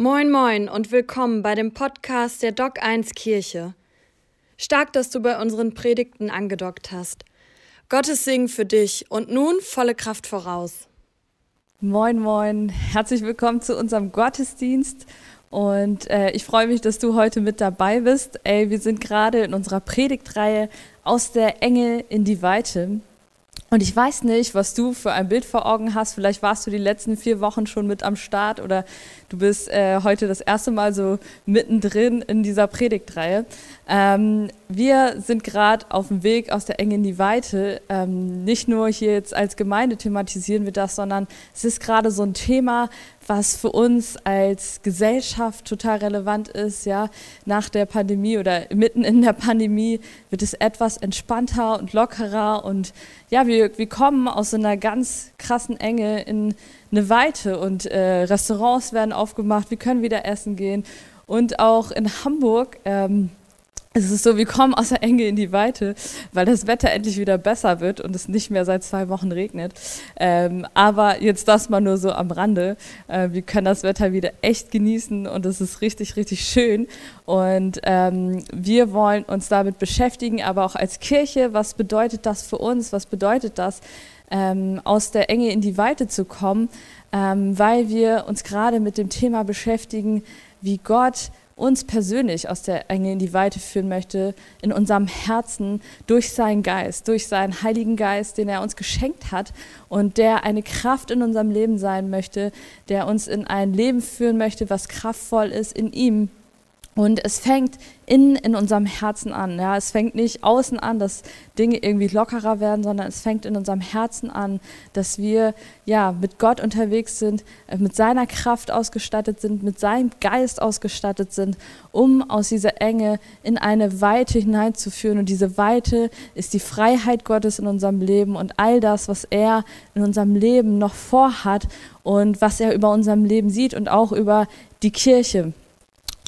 Moin moin und willkommen bei dem Podcast der Doc 1 Kirche. Stark, dass du bei unseren Predigten angedockt hast. Gottes Segen für dich und nun volle Kraft voraus. Moin moin, herzlich willkommen zu unserem Gottesdienst und äh, ich freue mich, dass du heute mit dabei bist. Ey, wir sind gerade in unserer Predigtreihe aus der Enge in die Weite. Und ich weiß nicht, was du für ein Bild vor Augen hast. Vielleicht warst du die letzten vier Wochen schon mit am Start oder du bist äh, heute das erste Mal so mittendrin in dieser Predigtreihe. Ähm, wir sind gerade auf dem Weg aus der Enge in die Weite. Ähm, nicht nur hier jetzt als Gemeinde thematisieren wir das, sondern es ist gerade so ein Thema, was für uns als Gesellschaft total relevant ist, ja, nach der Pandemie oder mitten in der Pandemie wird es etwas entspannter und lockerer und ja, wir, wir kommen aus so einer ganz krassen Enge in eine Weite und äh, Restaurants werden aufgemacht, wir können wieder essen gehen und auch in Hamburg ähm, es ist so, wir kommen aus der Enge in die Weite, weil das Wetter endlich wieder besser wird und es nicht mehr seit zwei Wochen regnet. Ähm, aber jetzt das mal nur so am Rande. Äh, wir können das Wetter wieder echt genießen und es ist richtig, richtig schön. Und ähm, wir wollen uns damit beschäftigen, aber auch als Kirche, was bedeutet das für uns? Was bedeutet das, ähm, aus der Enge in die Weite zu kommen? Ähm, weil wir uns gerade mit dem Thema beschäftigen, wie Gott uns persönlich aus der Enge in die Weite führen möchte, in unserem Herzen durch seinen Geist, durch seinen Heiligen Geist, den er uns geschenkt hat und der eine Kraft in unserem Leben sein möchte, der uns in ein Leben führen möchte, was kraftvoll ist in ihm und es fängt innen in unserem Herzen an. Ja? Es fängt nicht außen an, dass Dinge irgendwie lockerer werden, sondern es fängt in unserem Herzen an, dass wir ja, mit Gott unterwegs sind, äh, mit seiner Kraft ausgestattet sind, mit seinem Geist ausgestattet sind, um aus dieser Enge in eine Weite hineinzuführen. Und diese Weite ist die Freiheit Gottes in unserem Leben und all das, was er in unserem Leben noch vorhat und was er über unserem Leben sieht und auch über die Kirche.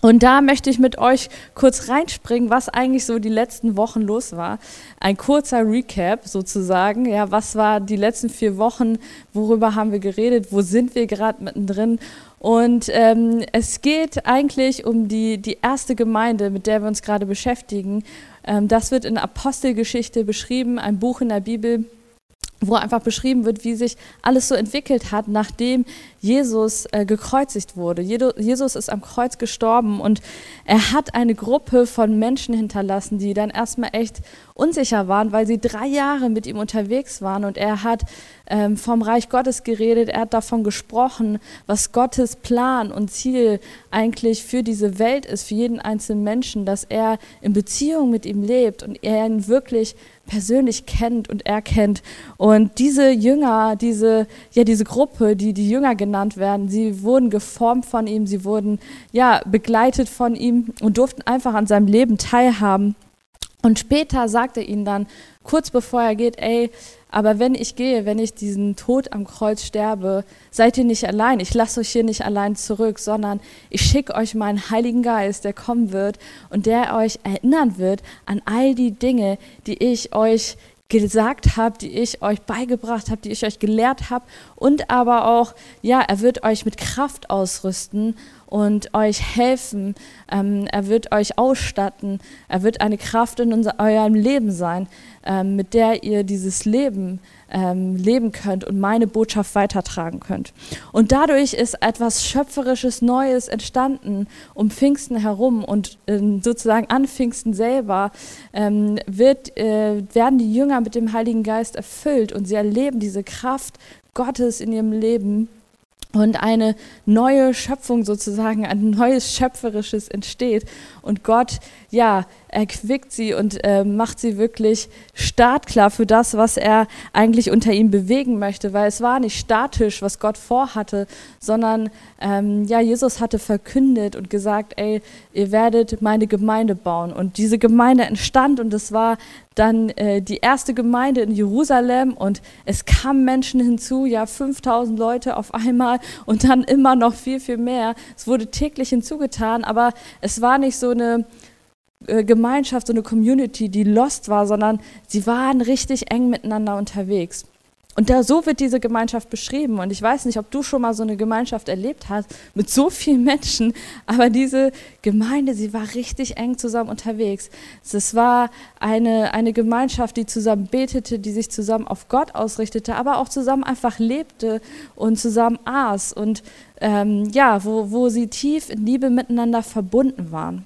Und da möchte ich mit euch kurz reinspringen, was eigentlich so die letzten Wochen los war. Ein kurzer Recap sozusagen. Ja, was war die letzten vier Wochen? Worüber haben wir geredet? Wo sind wir gerade mittendrin? Und ähm, es geht eigentlich um die, die erste Gemeinde, mit der wir uns gerade beschäftigen. Ähm, das wird in Apostelgeschichte beschrieben, ein Buch in der Bibel wo einfach beschrieben wird, wie sich alles so entwickelt hat, nachdem Jesus äh, gekreuzigt wurde. Jesus ist am Kreuz gestorben und er hat eine Gruppe von Menschen hinterlassen, die dann erstmal echt unsicher waren, weil sie drei Jahre mit ihm unterwegs waren und er hat ähm, vom Reich Gottes geredet, er hat davon gesprochen, was Gottes Plan und Ziel eigentlich für diese Welt ist, für jeden einzelnen Menschen, dass er in Beziehung mit ihm lebt und er ihn wirklich persönlich kennt und erkennt. Und diese Jünger, diese, ja, diese Gruppe, die die Jünger genannt werden, sie wurden geformt von ihm, sie wurden ja, begleitet von ihm und durften einfach an seinem Leben teilhaben. Und später sagt er ihnen dann, kurz bevor er geht, ey, aber wenn ich gehe, wenn ich diesen Tod am Kreuz sterbe, seid ihr nicht allein. Ich lasse euch hier nicht allein zurück, sondern ich schicke euch meinen Heiligen Geist, der kommen wird und der euch erinnern wird an all die Dinge, die ich euch gesagt habe, die ich euch beigebracht habe, die ich euch gelehrt habe und aber auch, ja, er wird euch mit Kraft ausrüsten und euch helfen. Ähm, er wird euch ausstatten. Er wird eine Kraft in unser, eurem Leben sein, ähm, mit der ihr dieses Leben ähm, leben könnt und meine Botschaft weitertragen könnt. Und dadurch ist etwas Schöpferisches Neues entstanden um Pfingsten herum und ähm, sozusagen an Pfingsten selber ähm, wird, äh, werden die Jünger mit dem Heiligen Geist erfüllt und sie erleben diese Kraft Gottes in ihrem Leben und eine neue Schöpfung sozusagen, ein neues Schöpferisches entsteht. Und Gott, ja, erquickt sie und äh, macht sie wirklich startklar für das, was er eigentlich unter ihm bewegen möchte, weil es war nicht statisch, was Gott vorhatte, sondern ähm, ja, Jesus hatte verkündet und gesagt, ey, ihr werdet meine Gemeinde bauen und diese Gemeinde entstand und es war dann äh, die erste Gemeinde in Jerusalem und es kamen Menschen hinzu, ja 5000 Leute auf einmal und dann immer noch viel, viel mehr. Es wurde täglich hinzugetan, aber es war nicht so eine äh, Gemeinschaft, so eine Community, die lost war, sondern sie waren richtig eng miteinander unterwegs. und da so wird diese Gemeinschaft beschrieben. Und ich weiß nicht, ob du schon mal so eine Gemeinschaft erlebt hast mit so vielen Menschen, aber diese Gemeinde, sie war richtig eng zusammen unterwegs. Es war eine, eine Gemeinschaft, die zusammen betete, die sich zusammen auf Gott ausrichtete, aber auch zusammen einfach lebte und zusammen aß und ähm, ja, wo, wo sie tief in Liebe miteinander verbunden waren.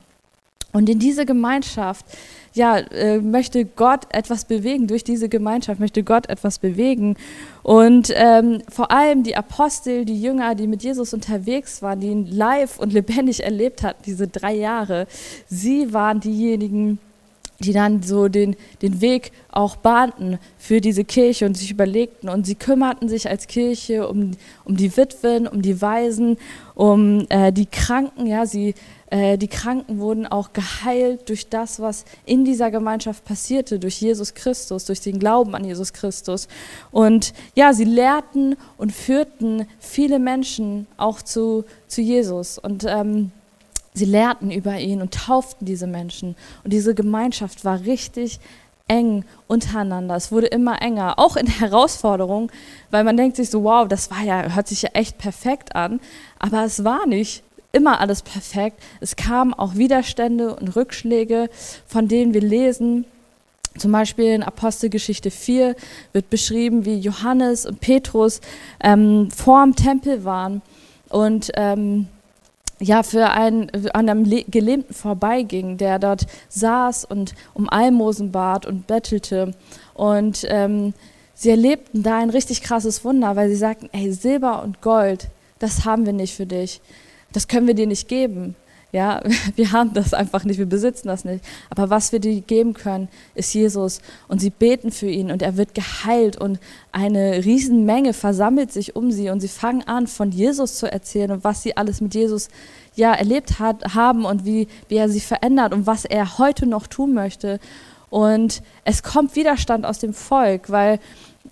Und in diese Gemeinschaft, ja, äh, möchte Gott etwas bewegen, durch diese Gemeinschaft möchte Gott etwas bewegen. Und ähm, vor allem die Apostel, die Jünger, die mit Jesus unterwegs waren, die ihn live und lebendig erlebt hatten, diese drei Jahre, sie waren diejenigen, die dann so den, den Weg auch bahnten für diese Kirche und sich überlegten. Und sie kümmerten sich als Kirche um, um die Witwen, um die Waisen, um äh, die Kranken. Ja, sie äh, die Kranken wurden auch geheilt durch das, was in dieser Gemeinschaft passierte, durch Jesus Christus, durch den Glauben an Jesus Christus. Und ja, sie lehrten und führten viele Menschen auch zu, zu Jesus. Und ähm, sie lehrten über ihn und tauften diese Menschen. Und diese Gemeinschaft war richtig eng untereinander. Es wurde immer enger, auch in Herausforderungen, weil man denkt sich so, wow, das war ja, hört sich ja echt perfekt an, aber es war nicht immer alles perfekt. Es kamen auch Widerstände und Rückschläge, von denen wir lesen. Zum Beispiel in Apostelgeschichte 4 wird beschrieben, wie Johannes und Petrus ähm, vor dem Tempel waren und ähm, ja, für einen an einem Gelähmten vorbeiging, der dort saß und um Almosen bat und bettelte. Und ähm, sie erlebten da ein richtig krasses Wunder, weil sie sagten, ey, Silber und Gold, das haben wir nicht für dich das können wir dir nicht geben. Ja, wir haben das einfach nicht, wir besitzen das nicht. Aber was wir dir geben können, ist Jesus. Und sie beten für ihn und er wird geheilt und eine Riesenmenge versammelt sich um sie und sie fangen an, von Jesus zu erzählen und was sie alles mit Jesus ja erlebt hat, haben und wie, wie er sie verändert und was er heute noch tun möchte. Und es kommt Widerstand aus dem Volk, weil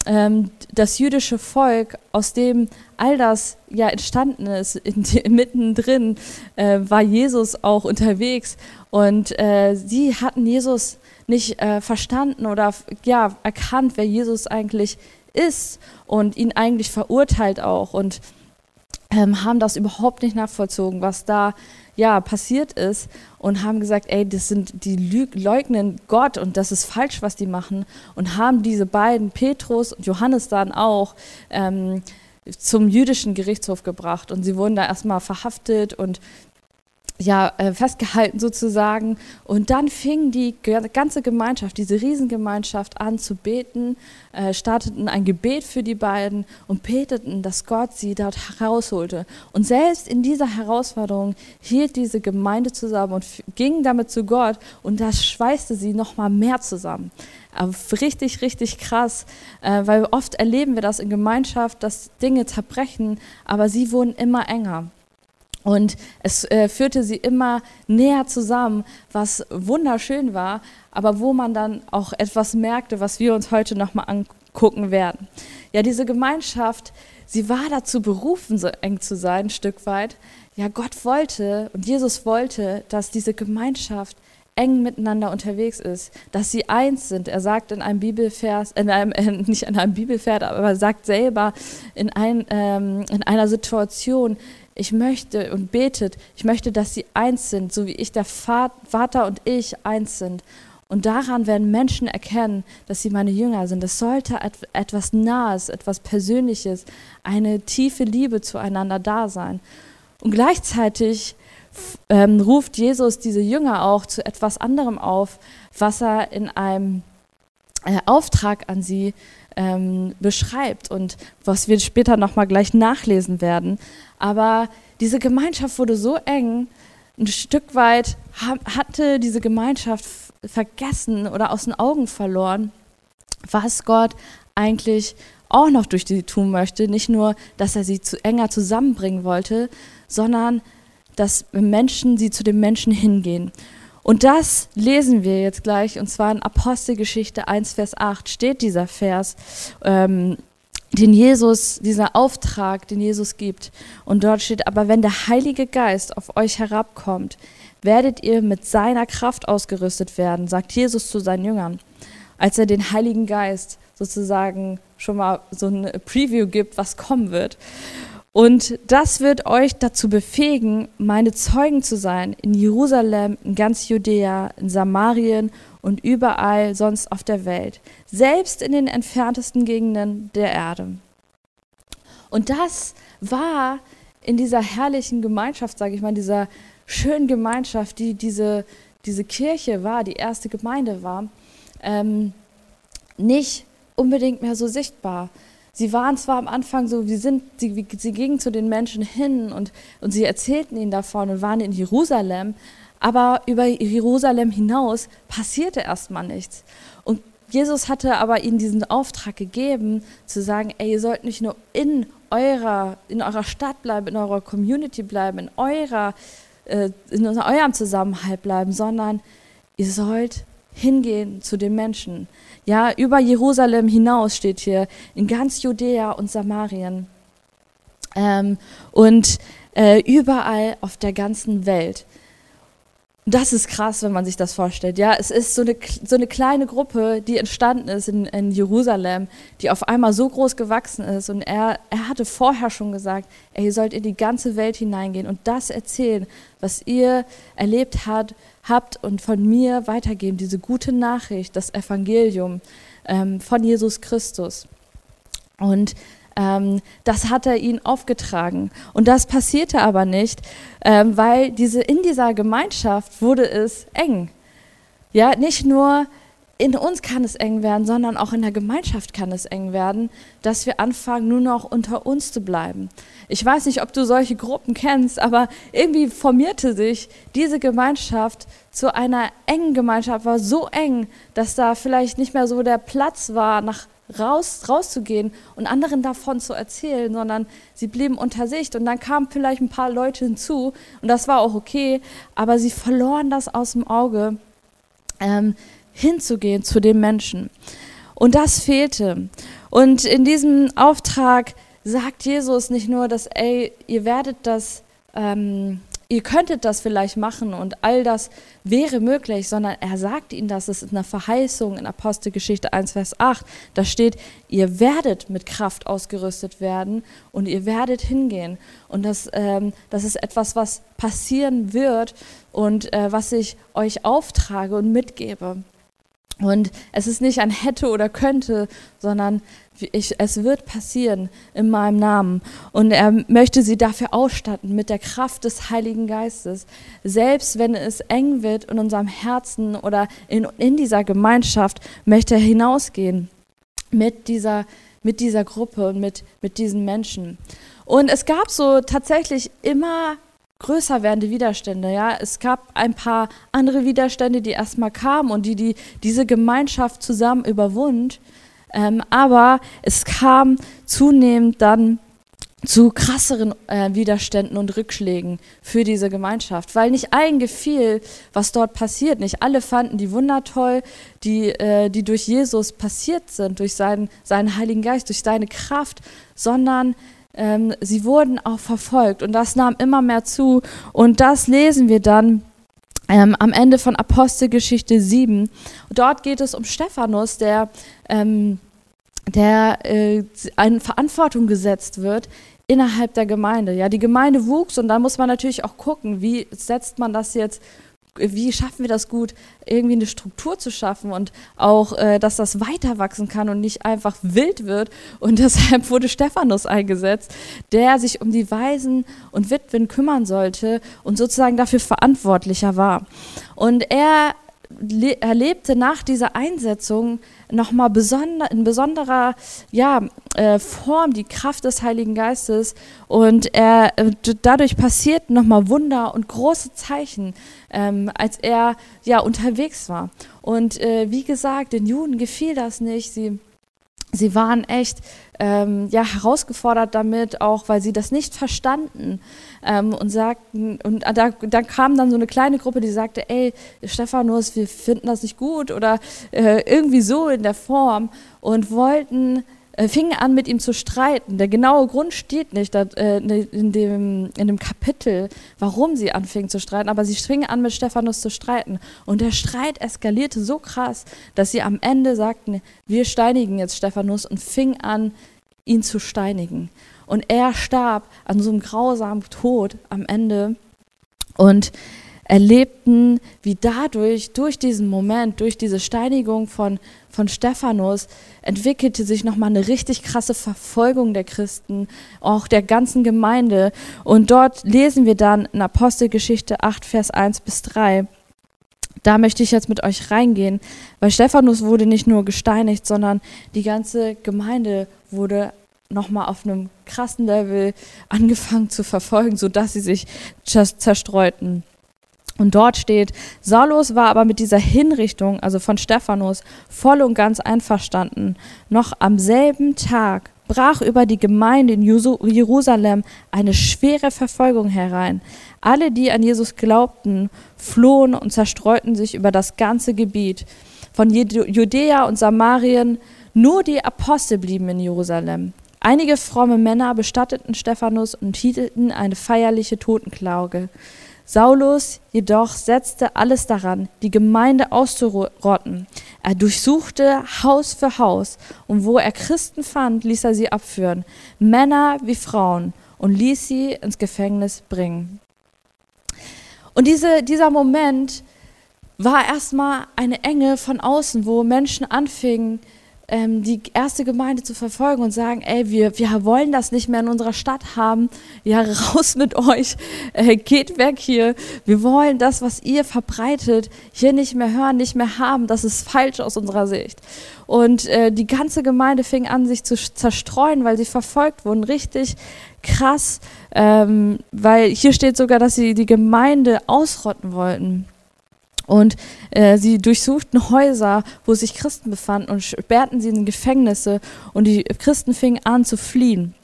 ähm, das jüdische Volk, aus dem all das ja entstanden ist, in, mittendrin äh, war Jesus auch unterwegs. Und äh, sie hatten Jesus nicht äh, verstanden oder ja erkannt, wer Jesus eigentlich ist und ihn eigentlich verurteilt auch und ähm, haben das überhaupt nicht nachvollzogen, was da ja, passiert ist und haben gesagt, ey, das sind die leugnen Gott und das ist falsch, was die machen und haben diese beiden, Petrus und Johannes dann auch, ähm, zum jüdischen Gerichtshof gebracht und sie wurden da erstmal verhaftet und ja, äh, festgehalten sozusagen. Und dann fing die ganze Gemeinschaft, diese Riesengemeinschaft an zu beten, äh, starteten ein Gebet für die beiden und beteten, dass Gott sie dort herausholte. Und selbst in dieser Herausforderung hielt diese Gemeinde zusammen und ging damit zu Gott und das schweißte sie nochmal mehr zusammen. Aber richtig, richtig krass, äh, weil oft erleben wir das in Gemeinschaft, dass Dinge zerbrechen, aber sie wurden immer enger. Und es äh, führte sie immer näher zusammen, was wunderschön war, aber wo man dann auch etwas merkte, was wir uns heute nochmal angucken werden. Ja, diese Gemeinschaft, sie war dazu berufen, so eng zu sein, ein Stück weit. Ja, Gott wollte und Jesus wollte, dass diese Gemeinschaft eng miteinander unterwegs ist, dass sie eins sind. Er sagt in einem Bibelvers, in einem, äh, nicht in einem Bibelvers, aber er sagt selber in, ein, ähm, in einer Situation, ich möchte und betet, ich möchte, dass sie eins sind, so wie ich, der Vater und ich eins sind. Und daran werden Menschen erkennen, dass sie meine Jünger sind. Es sollte etwas Nahes, etwas Persönliches, eine tiefe Liebe zueinander da sein. Und gleichzeitig ähm, ruft Jesus diese Jünger auch zu etwas anderem auf, was er in einem äh, Auftrag an sie ähm, beschreibt und was wir später nochmal gleich nachlesen werden. Aber diese Gemeinschaft wurde so eng, ein Stück weit hatte diese Gemeinschaft vergessen oder aus den Augen verloren, was Gott eigentlich auch noch durch sie tun möchte. Nicht nur, dass er sie zu enger zusammenbringen wollte, sondern dass Menschen, sie zu den Menschen hingehen. Und das lesen wir jetzt gleich, und zwar in Apostelgeschichte 1, Vers 8 steht dieser Vers, ähm, den Jesus, dieser Auftrag, den Jesus gibt. Und dort steht, aber wenn der Heilige Geist auf euch herabkommt, werdet ihr mit seiner Kraft ausgerüstet werden, sagt Jesus zu seinen Jüngern, als er den Heiligen Geist sozusagen schon mal so ein Preview gibt, was kommen wird. Und das wird euch dazu befähigen, meine Zeugen zu sein in Jerusalem, in ganz Judäa, in Samarien und überall sonst auf der Welt, selbst in den entferntesten Gegenden der Erde. Und das war in dieser herrlichen Gemeinschaft, sage ich mal, dieser schönen Gemeinschaft, die diese, diese Kirche war, die erste Gemeinde war, ähm, nicht unbedingt mehr so sichtbar. Sie waren zwar am Anfang so, wie sind, sie, sie gingen zu den Menschen hin und, und sie erzählten ihnen davon und waren in Jerusalem, aber über Jerusalem hinaus passierte erstmal nichts. Und Jesus hatte aber ihnen diesen Auftrag gegeben, zu sagen, ey, ihr sollt nicht nur in eurer, in eurer Stadt bleiben, in eurer Community bleiben, in, eurer, äh, in eurem Zusammenhalt bleiben, sondern ihr sollt hingehen zu den Menschen. Ja, über Jerusalem hinaus steht hier, in ganz Judäa und Samarien. Ähm, und äh, überall auf der ganzen Welt. Das ist krass, wenn man sich das vorstellt. Ja, es ist so eine, so eine kleine Gruppe, die entstanden ist in, in Jerusalem, die auf einmal so groß gewachsen ist. Und er, er hatte vorher schon gesagt, ey, ihr sollt in die ganze Welt hineingehen und das erzählen, was ihr erlebt habt, habt und von mir weitergeben. Diese gute Nachricht, das Evangelium ähm, von Jesus Christus. Und ähm, das hat er ihnen aufgetragen. Und das passierte aber nicht, ähm, weil diese, in dieser Gemeinschaft wurde es eng. Ja, nicht nur in uns kann es eng werden, sondern auch in der Gemeinschaft kann es eng werden, dass wir anfangen, nur noch unter uns zu bleiben. Ich weiß nicht, ob du solche Gruppen kennst, aber irgendwie formierte sich diese Gemeinschaft zu einer engen Gemeinschaft, war so eng, dass da vielleicht nicht mehr so der Platz war, nach raus, rauszugehen und anderen davon zu erzählen, sondern sie blieben unter sich und dann kamen vielleicht ein paar Leute hinzu und das war auch okay, aber sie verloren das aus dem Auge, ähm, hinzugehen zu den Menschen. Und das fehlte. Und in diesem Auftrag sagt Jesus nicht nur, dass, ey, ihr werdet das ähm, ihr könntet das vielleicht machen und all das wäre möglich, sondern er sagt ihnen das, es ist eine Verheißung in Apostelgeschichte 1, Vers 8. Da steht, ihr werdet mit Kraft ausgerüstet werden und ihr werdet hingehen. Und das, ähm, das ist etwas, was passieren wird und äh, was ich euch auftrage und mitgebe. Und es ist nicht ein hätte oder könnte, sondern ich, es wird passieren in meinem Namen. Und er möchte sie dafür ausstatten mit der Kraft des Heiligen Geistes. Selbst wenn es eng wird in unserem Herzen oder in, in dieser Gemeinschaft, möchte er hinausgehen mit dieser, mit dieser Gruppe und mit, mit diesen Menschen. Und es gab so tatsächlich immer größer werdende Widerstände. Ja, es gab ein paar andere Widerstände, die erstmal kamen und die, die diese Gemeinschaft zusammen überwund. Ähm, aber es kam zunehmend dann zu krasseren äh, Widerständen und Rückschlägen für diese Gemeinschaft, weil nicht allen gefiel, was dort passiert. Nicht alle fanden die Wunder toll, die, äh, die durch Jesus passiert sind, durch seinen, seinen Heiligen Geist, durch seine Kraft, sondern ähm, sie wurden auch verfolgt und das nahm immer mehr zu. Und das lesen wir dann ähm, am Ende von Apostelgeschichte 7. Dort geht es um Stephanus, der, ähm, der äh, in Verantwortung gesetzt wird innerhalb der Gemeinde. Ja, die Gemeinde wuchs und da muss man natürlich auch gucken, wie setzt man das jetzt wie schaffen wir das gut, irgendwie eine Struktur zu schaffen und auch, äh, dass das weiter wachsen kann und nicht einfach wild wird. Und deshalb wurde Stephanus eingesetzt, der sich um die Waisen und Witwen kümmern sollte und sozusagen dafür verantwortlicher war. Und er erlebte nach dieser Einsetzung nochmal besonder, in besonderer ja, äh, Form die Kraft des Heiligen Geistes und er, äh, dadurch passierten nochmal Wunder und große Zeichen, ähm, als er ja unterwegs war. Und äh, wie gesagt, den Juden gefiel das nicht. Sie sie waren echt ähm, ja, herausgefordert damit, auch weil sie das nicht verstanden ähm, und sagten, und da, da kam dann so eine kleine Gruppe, die sagte, ey, Stephanus, wir finden das nicht gut oder äh, irgendwie so in der Form und wollten äh, fingen an, mit ihm zu streiten. Der genaue Grund steht nicht äh, in, dem, in dem Kapitel, warum sie anfingen zu streiten, aber sie fingen an, mit Stephanus zu streiten. Und der Streit eskalierte so krass, dass sie am Ende sagten, wir steinigen jetzt Stephanus und fingen an, ihn zu steinigen. Und er starb an so einem grausamen Tod am Ende. Und erlebten, wie dadurch, durch diesen Moment, durch diese Steinigung von, von Stephanus, entwickelte sich nochmal eine richtig krasse Verfolgung der Christen, auch der ganzen Gemeinde. Und dort lesen wir dann in Apostelgeschichte 8, Vers 1 bis 3. Da möchte ich jetzt mit euch reingehen, weil Stephanus wurde nicht nur gesteinigt, sondern die ganze Gemeinde wurde nochmal auf einem krassen Level angefangen zu verfolgen, sodass sie sich zerstreuten. Und dort steht, Saulus war aber mit dieser Hinrichtung, also von Stephanus, voll und ganz einverstanden. Noch am selben Tag brach über die Gemeinde in Jerusalem eine schwere Verfolgung herein. Alle, die an Jesus glaubten, flohen und zerstreuten sich über das ganze Gebiet. Von Judäa und Samarien nur die Apostel blieben in Jerusalem. Einige fromme Männer bestatteten Stephanus und hielten eine feierliche Totenklauge. Saulus jedoch setzte alles daran, die Gemeinde auszurotten. Er durchsuchte Haus für Haus und wo er Christen fand, ließ er sie abführen, Männer wie Frauen, und ließ sie ins Gefängnis bringen. Und diese, dieser Moment war erstmal eine Enge von außen, wo Menschen anfingen, ähm, die erste Gemeinde zu verfolgen und sagen, ey, wir, wir wollen das nicht mehr in unserer Stadt haben, ja, raus mit euch, äh, geht weg hier, wir wollen das, was ihr verbreitet, hier nicht mehr hören, nicht mehr haben, das ist falsch aus unserer Sicht. Und äh, die ganze Gemeinde fing an, sich zu zerstreuen, weil sie verfolgt wurden, richtig krass, ähm, weil hier steht sogar, dass sie die Gemeinde ausrotten wollten. Und äh, sie durchsuchten Häuser, wo sich Christen befanden und sperrten sie in Gefängnisse und die Christen fingen an zu fliehen.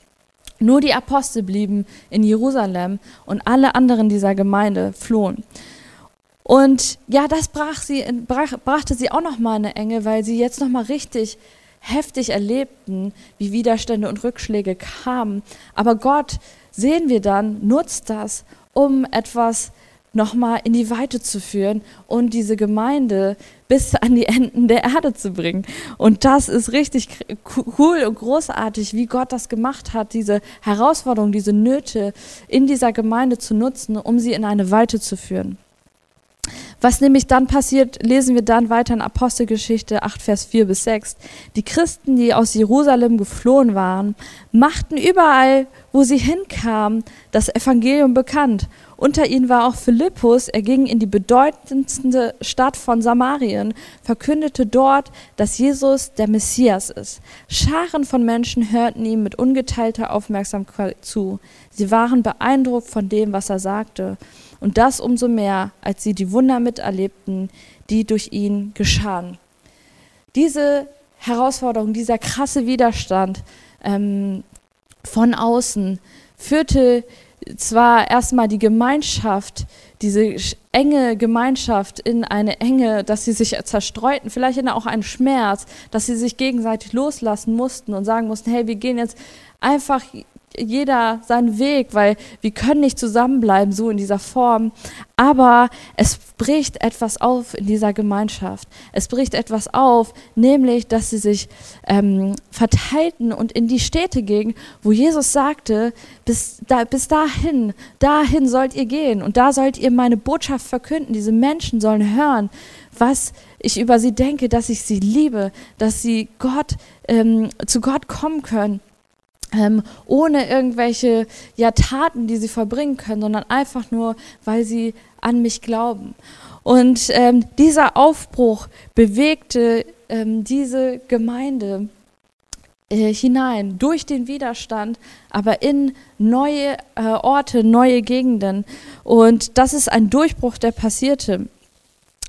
Nur die Apostel blieben in Jerusalem und alle anderen dieser Gemeinde flohen. Und ja, das brach sie, brach, brachte sie auch nochmal in eine Enge, weil sie jetzt nochmal richtig heftig erlebten, wie Widerstände und Rückschläge kamen. Aber Gott, sehen wir dann, nutzt das, um etwas nochmal in die Weite zu führen und diese Gemeinde bis an die Enden der Erde zu bringen. Und das ist richtig cool und großartig, wie Gott das gemacht hat, diese Herausforderung, diese Nöte in dieser Gemeinde zu nutzen, um sie in eine Weite zu führen. Was nämlich dann passiert, lesen wir dann weiter in Apostelgeschichte 8, Vers 4 bis 6. Die Christen, die aus Jerusalem geflohen waren, machten überall, wo sie hinkamen, das Evangelium bekannt unter ihnen war auch Philippus, er ging in die bedeutendste Stadt von Samarien, verkündete dort, dass Jesus der Messias ist. Scharen von Menschen hörten ihm mit ungeteilter Aufmerksamkeit zu. Sie waren beeindruckt von dem, was er sagte. Und das umso mehr, als sie die Wunder miterlebten, die durch ihn geschahen. Diese Herausforderung, dieser krasse Widerstand ähm, von außen führte zwar erstmal die Gemeinschaft, diese enge Gemeinschaft in eine Enge, dass sie sich zerstreuten, vielleicht in auch einen Schmerz, dass sie sich gegenseitig loslassen mussten und sagen mussten, hey, wir gehen jetzt einfach jeder seinen Weg, weil wir können nicht zusammenbleiben so in dieser Form. Aber es bricht etwas auf in dieser Gemeinschaft. Es bricht etwas auf, nämlich, dass sie sich ähm, verteilten und in die Städte gingen, wo Jesus sagte, bis, da, bis dahin, dahin sollt ihr gehen und da sollt ihr meine Botschaft verkünden. Diese Menschen sollen hören, was ich über sie denke, dass ich sie liebe, dass sie Gott, ähm, zu Gott kommen können ähm, ohne irgendwelche ja, Taten, die sie verbringen können, sondern einfach nur, weil sie an mich glauben. Und ähm, dieser Aufbruch bewegte ähm, diese Gemeinde äh, hinein durch den Widerstand, aber in neue äh, Orte, neue Gegenden. Und das ist ein Durchbruch, der passierte.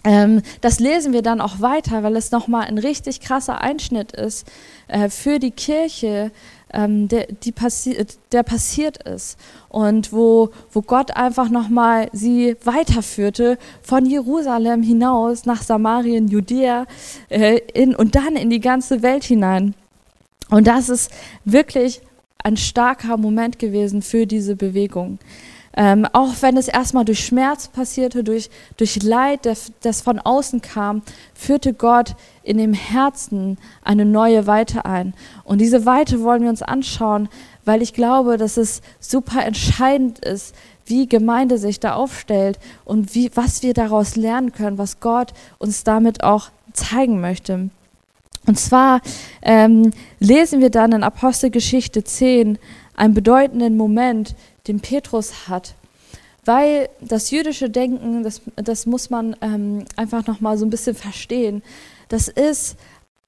Ähm, das lesen wir dann auch weiter, weil es nochmal ein richtig krasser Einschnitt ist äh, für die Kirche, ähm, der, die passi der passiert ist und wo, wo Gott einfach nochmal sie weiterführte von Jerusalem hinaus nach Samarien, Judäa äh, in, und dann in die ganze Welt hinein. Und das ist wirklich ein starker Moment gewesen für diese Bewegung. Ähm, auch wenn es erstmal durch Schmerz passierte, durch, durch Leid, das, das von außen kam, führte Gott in dem Herzen eine neue Weite ein. Und diese Weite wollen wir uns anschauen, weil ich glaube, dass es super entscheidend ist, wie Gemeinde sich da aufstellt und wie, was wir daraus lernen können, was Gott uns damit auch zeigen möchte. Und zwar ähm, lesen wir dann in Apostelgeschichte 10 einen bedeutenden Moment, den Petrus hat. Weil das jüdische Denken, das, das muss man ähm, einfach nochmal so ein bisschen verstehen, das ist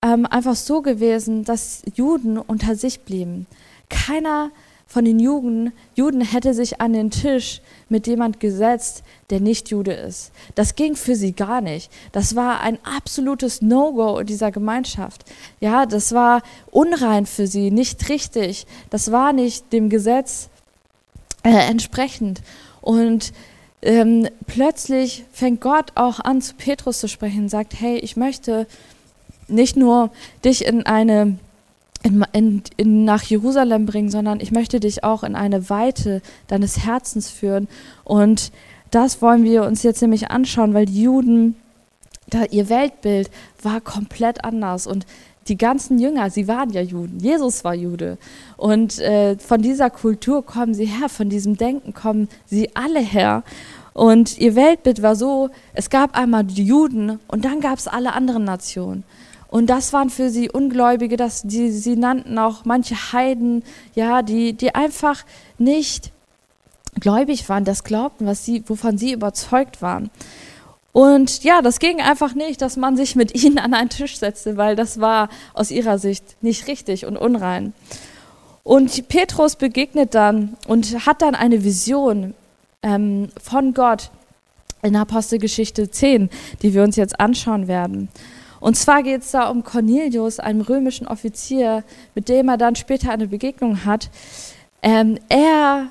ähm, einfach so gewesen, dass Juden unter sich blieben. Keiner von den Juden, Juden hätte sich an den Tisch mit jemand gesetzt, der nicht Jude ist. Das ging für sie gar nicht. Das war ein absolutes No-Go in dieser Gemeinschaft. Ja, das war unrein für sie, nicht richtig. Das war nicht dem Gesetz äh, entsprechend. Und ähm, plötzlich fängt Gott auch an, zu Petrus zu sprechen, sagt, hey, ich möchte nicht nur dich in eine in, in, in, nach Jerusalem bringen, sondern ich möchte dich auch in eine Weite deines Herzens führen. Und das wollen wir uns jetzt nämlich anschauen, weil die Juden, da, ihr Weltbild war komplett anders. Und die ganzen Jünger, sie waren ja Juden. Jesus war Jude. Und äh, von dieser Kultur kommen sie her, von diesem Denken kommen sie alle her. Und ihr Weltbild war so, es gab einmal die Juden und dann gab es alle anderen Nationen. Und das waren für sie Ungläubige, dass die, sie nannten auch manche Heiden, ja, die, die einfach nicht gläubig waren, das glaubten, was sie, wovon sie überzeugt waren. Und ja, das ging einfach nicht, dass man sich mit ihnen an einen Tisch setzte, weil das war aus ihrer Sicht nicht richtig und unrein. Und Petrus begegnet dann und hat dann eine Vision ähm, von Gott in Apostelgeschichte 10, die wir uns jetzt anschauen werden. Und zwar geht es da um Cornelius, einen römischen Offizier, mit dem er dann später eine Begegnung hat. Ähm, er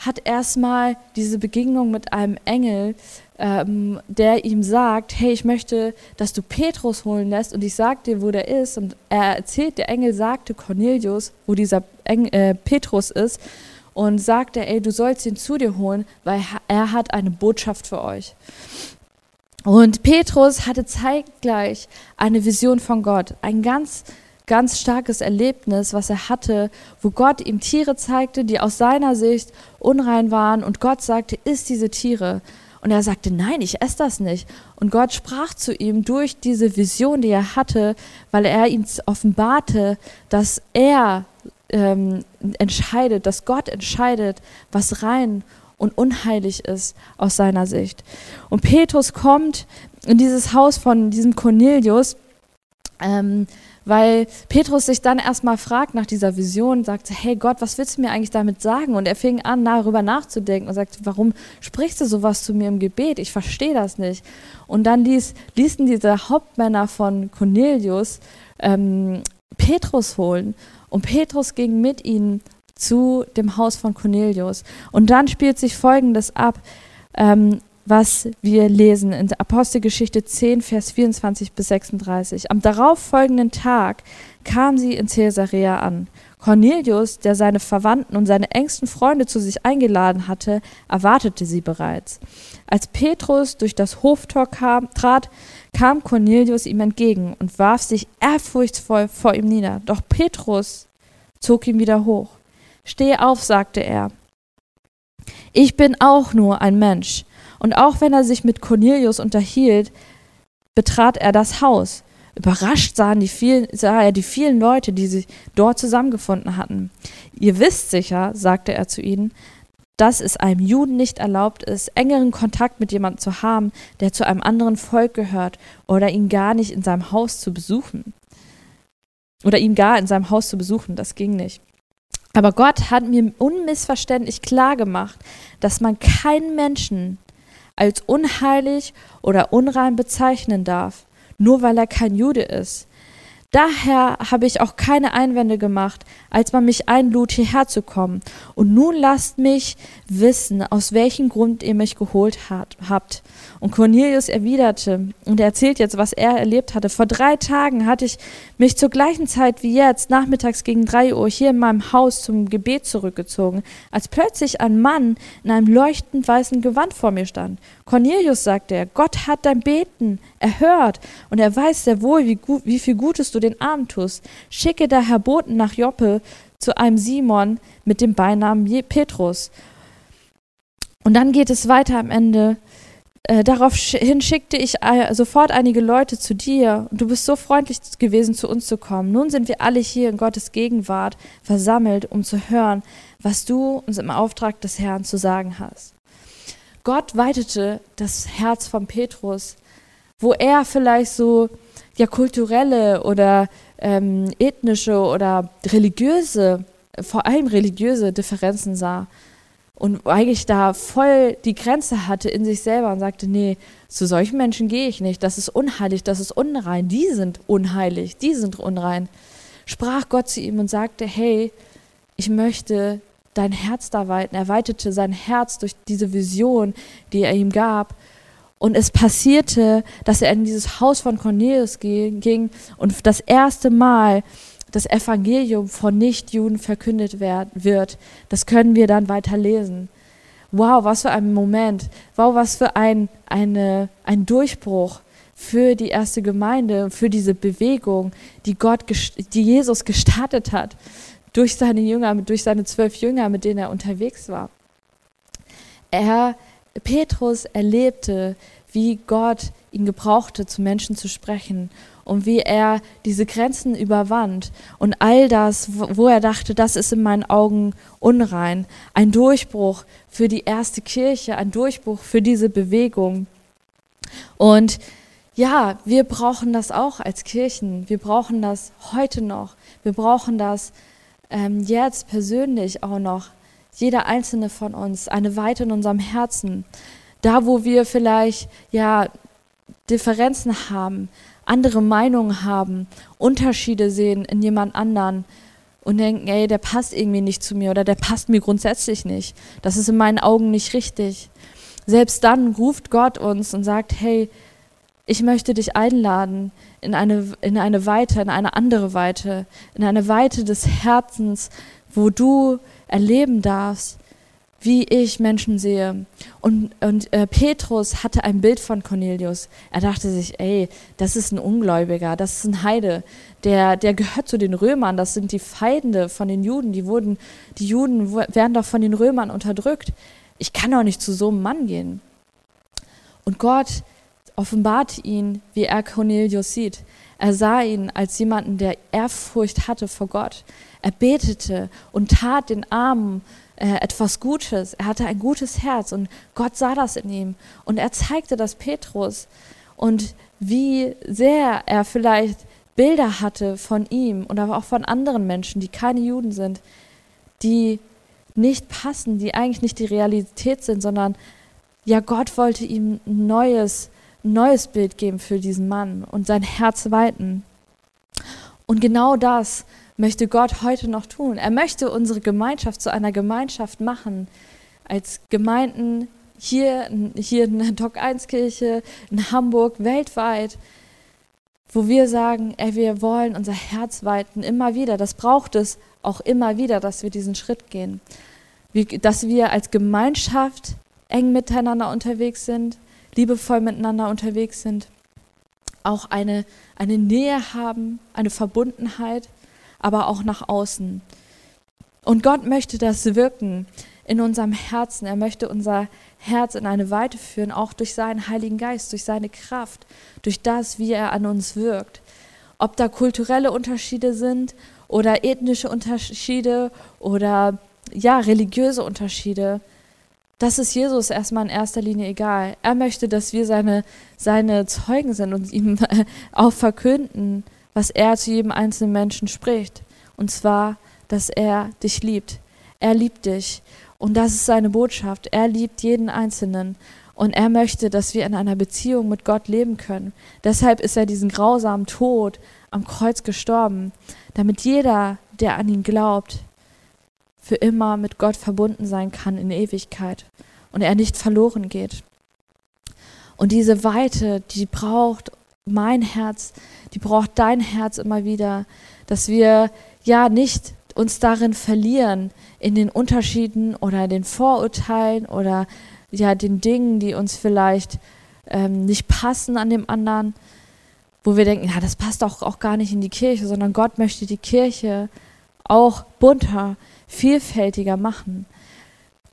hat erstmal diese Begegnung mit einem Engel, ähm, der ihm sagt, hey, ich möchte, dass du Petrus holen lässt und ich sag dir, wo der ist. Und er erzählt, der Engel sagte Cornelius, wo dieser Engel, äh, Petrus ist und sagte, ey, du sollst ihn zu dir holen, weil er hat eine Botschaft für euch. Und Petrus hatte zeitgleich eine Vision von Gott, ein ganz ganz starkes Erlebnis, was er hatte, wo Gott ihm Tiere zeigte, die aus seiner Sicht unrein waren und Gott sagte, isst diese Tiere. Und er sagte, nein, ich esse das nicht. Und Gott sprach zu ihm durch diese Vision, die er hatte, weil er ihm offenbarte, dass er ähm, entscheidet, dass Gott entscheidet, was rein und unheilig ist aus seiner Sicht. Und Petrus kommt in dieses Haus von diesem Cornelius, ähm, weil Petrus sich dann erstmal fragt nach dieser Vision, sagt, hey Gott, was willst du mir eigentlich damit sagen? Und er fing an, darüber nachzudenken und sagt, warum sprichst du sowas zu mir im Gebet? Ich verstehe das nicht. Und dann ließ, ließen diese Hauptmänner von Cornelius ähm, Petrus holen. Und Petrus ging mit ihnen zu dem Haus von Cornelius. Und dann spielt sich Folgendes ab. Ähm, was wir lesen in der Apostelgeschichte 10, Vers 24 bis 36. Am darauffolgenden Tag kam sie in Caesarea an. Cornelius, der seine Verwandten und seine engsten Freunde zu sich eingeladen hatte, erwartete sie bereits. Als Petrus durch das Hoftor kam, trat, kam Cornelius ihm entgegen und warf sich ehrfurchtsvoll vor ihm nieder. Doch Petrus zog ihn wieder hoch. Steh auf, sagte er. Ich bin auch nur ein Mensch und auch wenn er sich mit Cornelius unterhielt, betrat er das Haus. Überrascht sahen die vielen, sah er die vielen Leute, die sich dort zusammengefunden hatten. Ihr wisst sicher, sagte er zu ihnen, dass es einem Juden nicht erlaubt ist, engeren Kontakt mit jemandem zu haben, der zu einem anderen Volk gehört oder ihn gar nicht in seinem Haus zu besuchen. Oder ihn gar in seinem Haus zu besuchen, das ging nicht. Aber Gott hat mir unmissverständlich klar gemacht, dass man keinen Menschen als unheilig oder unrein bezeichnen darf, nur weil er kein Jude ist. Daher habe ich auch keine Einwände gemacht, als man mich einlud, hierher zu kommen. Und nun lasst mich wissen, aus welchem Grund ihr mich geholt hat, habt. Und Cornelius erwiderte und er erzählt jetzt, was er erlebt hatte. Vor drei Tagen hatte ich mich zur gleichen Zeit wie jetzt, nachmittags gegen drei Uhr, hier in meinem Haus zum Gebet zurückgezogen, als plötzlich ein Mann in einem leuchtend weißen Gewand vor mir stand. Cornelius, sagte er, Gott hat dein Beten erhört und er weiß sehr wohl, wie, gut, wie viel Gutes du den Armen tust. Schicke daher Boten nach Joppe zu einem Simon mit dem Beinamen Petrus. Und dann geht es weiter am Ende. Äh, daraufhin schickte ich äh, sofort einige Leute zu dir und du bist so freundlich gewesen, zu uns zu kommen. Nun sind wir alle hier in Gottes Gegenwart versammelt, um zu hören, was du uns im Auftrag des Herrn zu sagen hast. Gott weitete das Herz von Petrus, wo er vielleicht so ja kulturelle oder ähm, ethnische oder religiöse, vor allem religiöse Differenzen sah und eigentlich da voll die Grenze hatte in sich selber und sagte, nee, zu solchen Menschen gehe ich nicht, das ist unheilig, das ist unrein, die sind unheilig, die sind unrein, sprach Gott zu ihm und sagte, hey, ich möchte dein Herz da weiten. Er weitete sein Herz durch diese Vision, die er ihm gab. Und es passierte, dass er in dieses Haus von Cornelius ging und das erste Mal das Evangelium von Nichtjuden verkündet wird. Das können wir dann weiter lesen. Wow, was für ein Moment. Wow, was für ein, eine, ein Durchbruch für die erste Gemeinde, für diese Bewegung, die Gott, die Jesus gestartet hat durch seine Jünger, durch seine zwölf Jünger, mit denen er unterwegs war. Er, Petrus erlebte, wie Gott ihn gebrauchte, zu Menschen zu sprechen und wie er diese Grenzen überwand und all das, wo er dachte, das ist in meinen Augen unrein. Ein Durchbruch für die erste Kirche, ein Durchbruch für diese Bewegung. Und ja, wir brauchen das auch als Kirchen. Wir brauchen das heute noch. Wir brauchen das ähm, jetzt persönlich auch noch, jeder einzelne von uns, eine Weite in unserem Herzen. Da, wo wir vielleicht ja Differenzen haben, andere Meinungen haben, Unterschiede sehen in jemand anderen und denken, ey, der passt irgendwie nicht zu mir oder der passt mir grundsätzlich nicht. Das ist in meinen Augen nicht richtig. Selbst dann ruft Gott uns und sagt, hey, ich möchte dich einladen in eine, in eine Weite, in eine andere Weite, in eine Weite des Herzens, wo du erleben darfst, wie ich Menschen sehe. Und, und äh, Petrus hatte ein Bild von Cornelius. Er dachte sich, ey, das ist ein Ungläubiger, das ist ein Heide, der, der gehört zu den Römern, das sind die Feinde von den Juden, die wurden, die Juden werden doch von den Römern unterdrückt. Ich kann doch nicht zu so einem Mann gehen. Und Gott offenbarte ihn, wie er Cornelius sieht. Er sah ihn als jemanden, der Ehrfurcht hatte vor Gott. Er betete und tat den Armen äh, etwas Gutes. Er hatte ein gutes Herz und Gott sah das in ihm. Und er zeigte das Petrus und wie sehr er vielleicht Bilder hatte von ihm und aber auch von anderen Menschen, die keine Juden sind, die nicht passen, die eigentlich nicht die Realität sind, sondern ja, Gott wollte ihm ein neues neues Bild geben für diesen Mann und sein Herz weiten. Und genau das möchte Gott heute noch tun. Er möchte unsere Gemeinschaft zu einer Gemeinschaft machen, als Gemeinden hier, hier in der Doc 1 Kirche, in Hamburg, weltweit, wo wir sagen, ey, wir wollen unser Herz weiten, immer wieder. Das braucht es auch immer wieder, dass wir diesen Schritt gehen. Wie, dass wir als Gemeinschaft eng miteinander unterwegs sind, liebevoll miteinander unterwegs sind, auch eine, eine Nähe haben, eine Verbundenheit, aber auch nach außen. Und Gott möchte das wirken in unserem Herzen. Er möchte unser Herz in eine Weite führen, auch durch seinen Heiligen Geist, durch seine Kraft, durch das, wie er an uns wirkt. Ob da kulturelle Unterschiede sind oder ethnische Unterschiede oder ja, religiöse Unterschiede, das ist Jesus erstmal in erster Linie egal. Er möchte, dass wir seine, seine Zeugen sind und ihm auch verkünden, was er zu jedem einzelnen Menschen spricht. Und zwar, dass er dich liebt. Er liebt dich. Und das ist seine Botschaft. Er liebt jeden Einzelnen. Und er möchte, dass wir in einer Beziehung mit Gott leben können. Deshalb ist er diesen grausamen Tod am Kreuz gestorben, damit jeder, der an ihn glaubt, für immer mit Gott verbunden sein kann in Ewigkeit und er nicht verloren geht. Und diese Weite, die braucht mein Herz, die braucht dein Herz immer wieder, dass wir ja nicht uns darin verlieren, in den Unterschieden oder den Vorurteilen oder ja den Dingen, die uns vielleicht ähm, nicht passen an dem anderen, wo wir denken, ja, das passt auch, auch gar nicht in die Kirche, sondern Gott möchte die Kirche auch bunter, vielfältiger machen.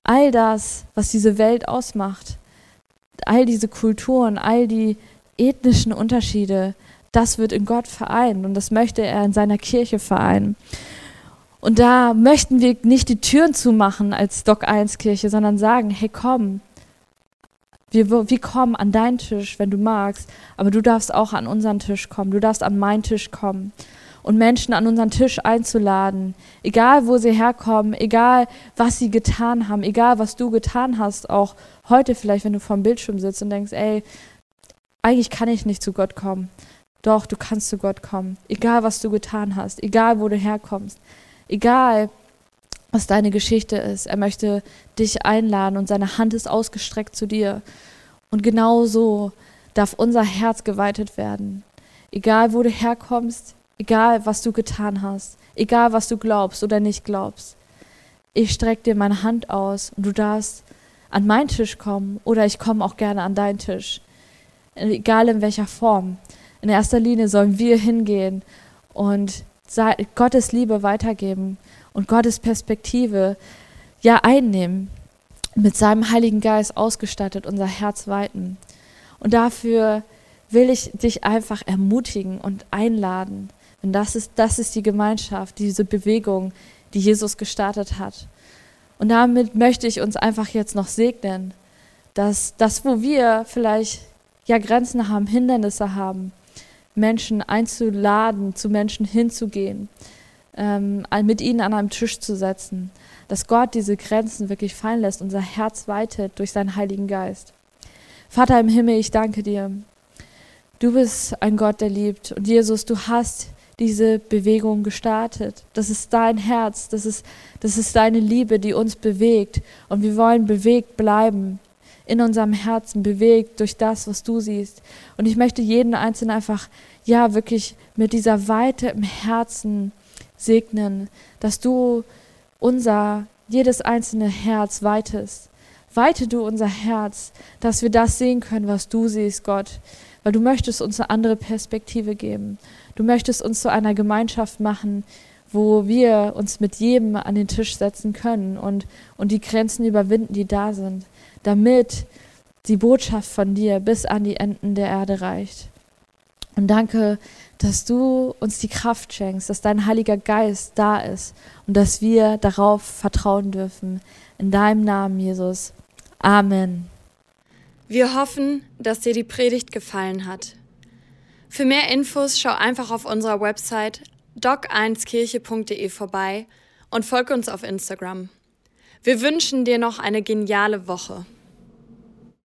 All das, was diese Welt ausmacht, all diese Kulturen, all die ethnischen Unterschiede, das wird in Gott vereint und das möchte er in seiner Kirche vereinen. Und da möchten wir nicht die Türen zumachen als Doc 1 Kirche, sondern sagen, hey komm, wir, wir kommen an deinen Tisch, wenn du magst, aber du darfst auch an unseren Tisch kommen, du darfst an meinen Tisch kommen. Und Menschen an unseren Tisch einzuladen, egal wo sie herkommen, egal was sie getan haben, egal was du getan hast, auch heute vielleicht, wenn du vor dem Bildschirm sitzt und denkst, ey, eigentlich kann ich nicht zu Gott kommen. Doch, du kannst zu Gott kommen, egal was du getan hast, egal wo du herkommst, egal was deine Geschichte ist. Er möchte dich einladen und seine Hand ist ausgestreckt zu dir. Und genau so darf unser Herz geweitet werden. Egal wo du herkommst, egal was du getan hast, egal was du glaubst oder nicht glaubst. Ich strecke dir meine Hand aus und du darfst an meinen Tisch kommen oder ich komme auch gerne an deinen Tisch. Egal in welcher Form. In erster Linie sollen wir hingehen und Gottes Liebe weitergeben und Gottes Perspektive ja einnehmen, mit seinem Heiligen Geist ausgestattet unser Herz weiten. Und dafür will ich dich einfach ermutigen und einladen. Denn das ist, das ist die Gemeinschaft, diese Bewegung, die Jesus gestartet hat. Und damit möchte ich uns einfach jetzt noch segnen, dass das, wo wir vielleicht ja Grenzen haben, Hindernisse haben, Menschen einzuladen, zu Menschen hinzugehen, ähm, mit ihnen an einem Tisch zu setzen, dass Gott diese Grenzen wirklich fallen lässt, unser Herz weitet durch seinen Heiligen Geist. Vater im Himmel, ich danke dir. Du bist ein Gott, der liebt. Und Jesus, du hast diese Bewegung gestartet. Das ist dein Herz, das ist, das ist deine Liebe, die uns bewegt. Und wir wollen bewegt bleiben, in unserem Herzen bewegt durch das, was du siehst. Und ich möchte jeden Einzelnen einfach, ja, wirklich mit dieser Weite im Herzen segnen, dass du unser, jedes einzelne Herz weitest. Weite du unser Herz, dass wir das sehen können, was du siehst, Gott, weil du möchtest uns eine andere Perspektive geben. Du möchtest uns zu einer Gemeinschaft machen, wo wir uns mit jedem an den Tisch setzen können und, und die Grenzen überwinden, die da sind, damit die Botschaft von dir bis an die Enden der Erde reicht. Und danke, dass du uns die Kraft schenkst, dass dein Heiliger Geist da ist und dass wir darauf vertrauen dürfen. In deinem Namen, Jesus. Amen. Wir hoffen, dass dir die Predigt gefallen hat. Für mehr Infos schau einfach auf unserer Website doc1kirche.de vorbei und folge uns auf Instagram. Wir wünschen dir noch eine geniale Woche.